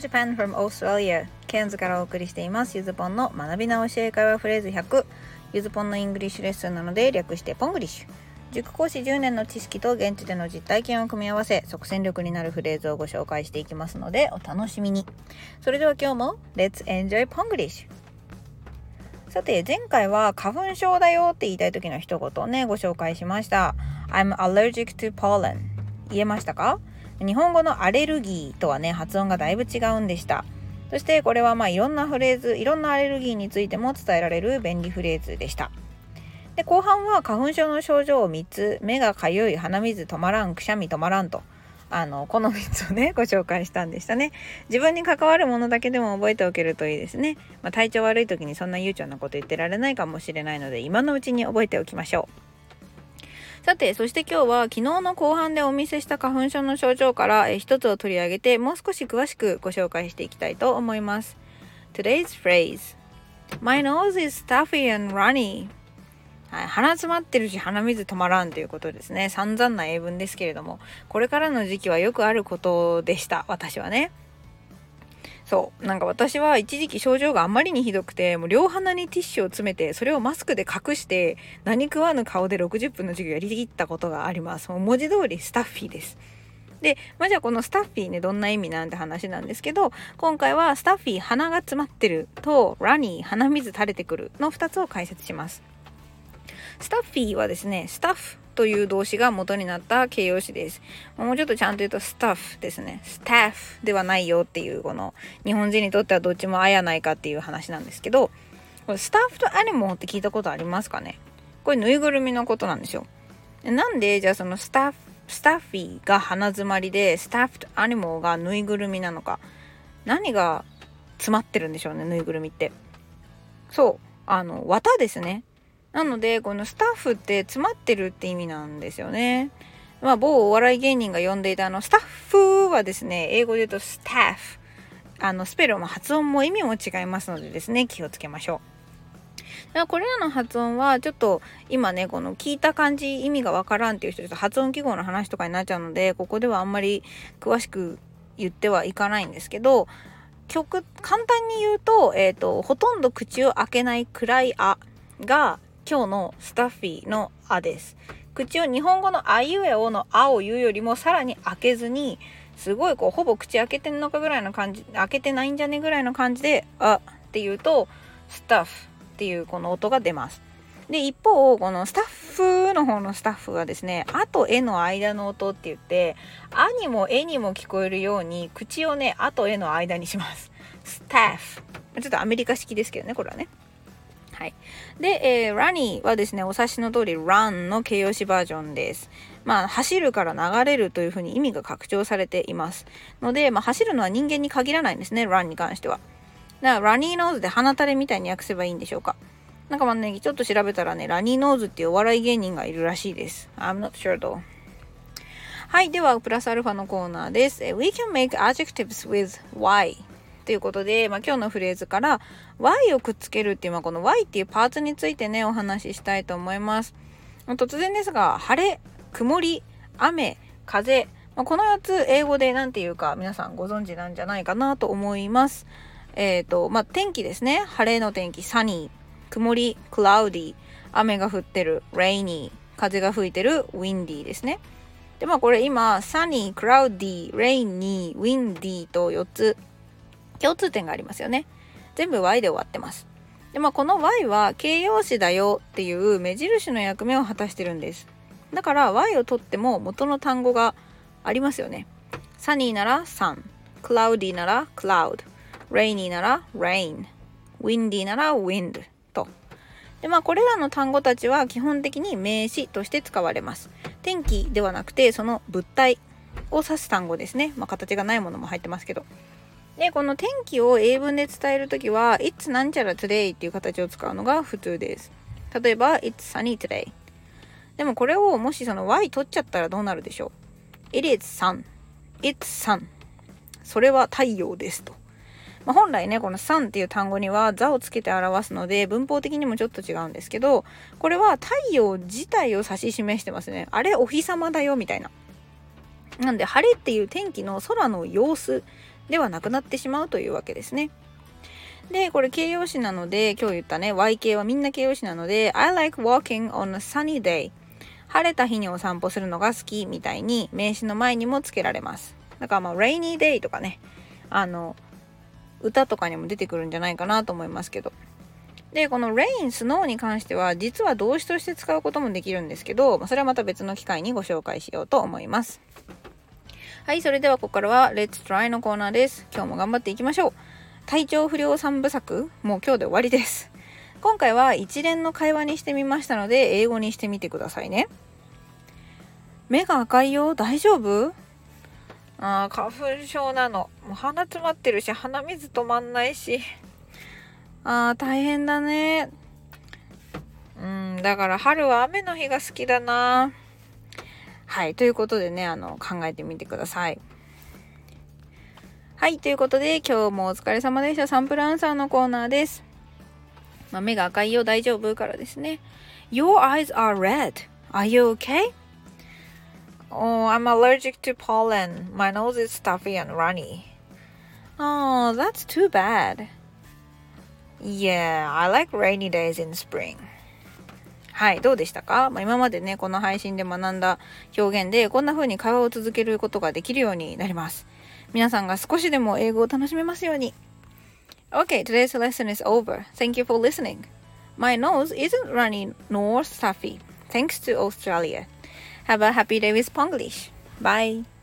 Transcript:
Japan from Australia. ケアンズからお送りしています。ゆずぽんの学び直し英会話フレーズ100ゆずぽんのイングリッシュレッスンなので略してポングリッシュ。塾講師10年の知識と現地での実体験を組み合わせ即戦力になるフレーズをご紹介していきますのでお楽しみに。それでは今日も Let's enjoy ポングリッシュさて前回は花粉症だよって言いたい時の一言をねご紹介しました。I'm allergic to pollen 言えましたか？日本語のアレルギーとはね発音がだいぶ違うんでした。そしてこれはまあいろんなフレーズいろんなアレルギーについても伝えられる便利フレーズでした。で後半は花粉症の症状を3つ目がかゆい鼻水止まらんくしゃみ止まらんと。あのこの3つをねご紹介したんでしたね。自分に関わるものだけでも覚えておけるといいですね、まあ、体調悪い時にそんな悠長なこと言ってられないかもしれないので今のうちに覚えておきましょう。さて、そして今日は昨日の後半でお見せした花粉症の症状から一つを取り上げてもう少し詳しくご紹介していきたいと思います。Today's phrase My nose is stuffy and runny はい、鼻詰まってるし鼻水止まらんということですね。散々な英文ですけれども、これからの時期はよくあることでした。私はね。そう。なんか私は一時期症状があまりにひどくてもう両鼻にティッシュを詰めてそれをマスクで隠して何食わぬ顔で60分の授業やりきったことがあります。もう文字通りスタッフィーです。で、まあ、じゃあこのスタッフィーねどんな意味なんて話なんですけど今回はスタッフィー鼻が詰まってるとラニー鼻水垂れてくるの2つを解説します。スタッフィーはですねスタッフという動詞が元になった形容詞です。もうちょっとちゃんと言うとスタッフですね。スタッフではないよっていうこの日本人にとってはどっちもあやないかっていう話なんですけど、これスタッフとアニモって聞いたことありますかね？これぬいぐるみのことなんですよ。なんでじゃあそのスタッフ、スタッフィーが鼻詰まりでスタッフとアニモがぬいぐるみなのか？何が詰まってるんでしょうね、ぬいぐるみって。そう。あの、綿ですね。なのでこのスタッフって詰まってるって意味なんですよね。まあ某お笑い芸人が呼んでいたあのスタッフはですね英語で言うとスタッフあのスペルも発音も意味も違いますのでですね気をつけましょう。これらの発音はちょっと今ねこの聞いた感じ意味がわからんっていう人ちょっと発音記号の話とかになっちゃうのでここではあんまり詳しく言ってはいかないんですけど曲簡単に言うと,、えーと、ほとんど口を開けない暗い「あ」が今日のスタッフィーの「あ」です。口を日本語の「あいうえお」の「あ」を言うよりもさらに開けずにすごいこうほぼ口開けてんのかぐらいの感じ開けてないんじゃねぐらいの感じで「あ」っていうと「スタッフ」っていうこの音が出ます。で一方このスタッフの方のスタッフがですね「あ」と「え」の間の音って言って「あ」にも「え」にも聞こえるように口をね「あ」と「え」の間にします。スタッフちょっとアメリカ式ですけどねこれはね。はい。で、えー、ラニーはですね、お察しの通り run の形容詞バージョンです。まあ、走るから流れるというふうに意味が拡張されています。ので、まあ、走るのは人間に限らないんですね、run に関しては。だから、ラニーノーズで鼻垂れみたいに訳せばいいんでしょうか。なんかまあね、ちょっと調べたらね、ラニーノーズっていうお笑い芸人がいるらしいです。I'm not sure though. はい。では、プラスアルファのコーナーです。We can make adjectives with y ということで、まあ、今日のフレーズから Y をくっつけるっていう、まあ、この Y っていうパーツについてね、お話ししたいと思います。突然ですが、晴れ、曇り、雨、風、まあ、この4つ英語で何て言うか皆さんご存知なんじゃないかなと思います。えっ、ー、と、まあ、天気ですね。晴れの天気、サニー、曇り、クラウディ、雨が降ってる、レイニー、風が吹いてる、ウィンディーですね。で、まあこれ今、サニー、クラウディ、レイニー、ウィンディーと4つ共通点がありますよね。全部 Y で終わってます。で、まあ、この Y は形容詞だよっていう目印の役目を果たしてるんです。だから Y を取っても元の単語がありますよね。サニーなら sun、クラウディなら cloud、レイニーなら rain、ウィンディなら wind と。で、まあ、これらの単語たちは基本的に名詞として使われます。天気ではなくてその物体を指す単語ですね。まあ、形がないものも入ってますけど。で、この天気を英文で伝えるときは、It's なんちゃら today っていう形を使うのが普通です。例えば、It's sunny today。でもこれをもしその Y 取っちゃったらどうなるでしょう ?It is sun. It's sun. それは太陽ですと。まあ、本来ね、この sun っていう単語には座をつけて表すので、文法的にもちょっと違うんですけど、これは太陽自体を指し示してますね。あれ、お日様だよ、みたいな。なんで、晴れっていう天気の空の様子ではなくなってしまうというわけですね。で、これ形容詞なので、今日言ったね、Y 系はみんな形容詞なので、I like walking on a sunny day. 晴れた日にお散歩するのが好きみたいに名詞の前にもつけられます。だからまあ、rainy day とかね、あの、歌とかにも出てくるんじゃないかなと思いますけど。で、この rain、snow に関しては、実は動詞として使うこともできるんですけど、それはまた別の機会にご紹介しようと思います。はい、それではここからは Let's Try のコーナーです。今日も頑張っていきましょう。体調不良3部作、もう今日で終わりです。今回は一連の会話にしてみましたので、英語にしてみてくださいね。目が赤いよ、大丈夫？あ花粉症なの。もう鼻詰まってるし、鼻水止まんないし。ああ、大変だね。うん、だから春は雨の日が好きだな。はい、ということでね、あの、考えてみてください。はい、ということで今日もお疲れ様でした。サンプルアンサーのコーナーです。まあ、目が赤いよ、大丈夫からですね。Your eyes are red. Are you okay? Oh, I'm allergic to pollen. My nose is stuffy and runny. Oh, that's too bad. Yeah, I like rainy days in spring. はい、どうでしたか、まあ、今までね、この配信で学んだ表現で、こんな風に会話を続けることができるようになります。皆さんが少しでも英語を楽しめますように。Okay, today's lesson is over. Thank you for listening. My nose isn't runny nor stuffy, thanks to Australia. Have a happy day with Ponglish. Bye.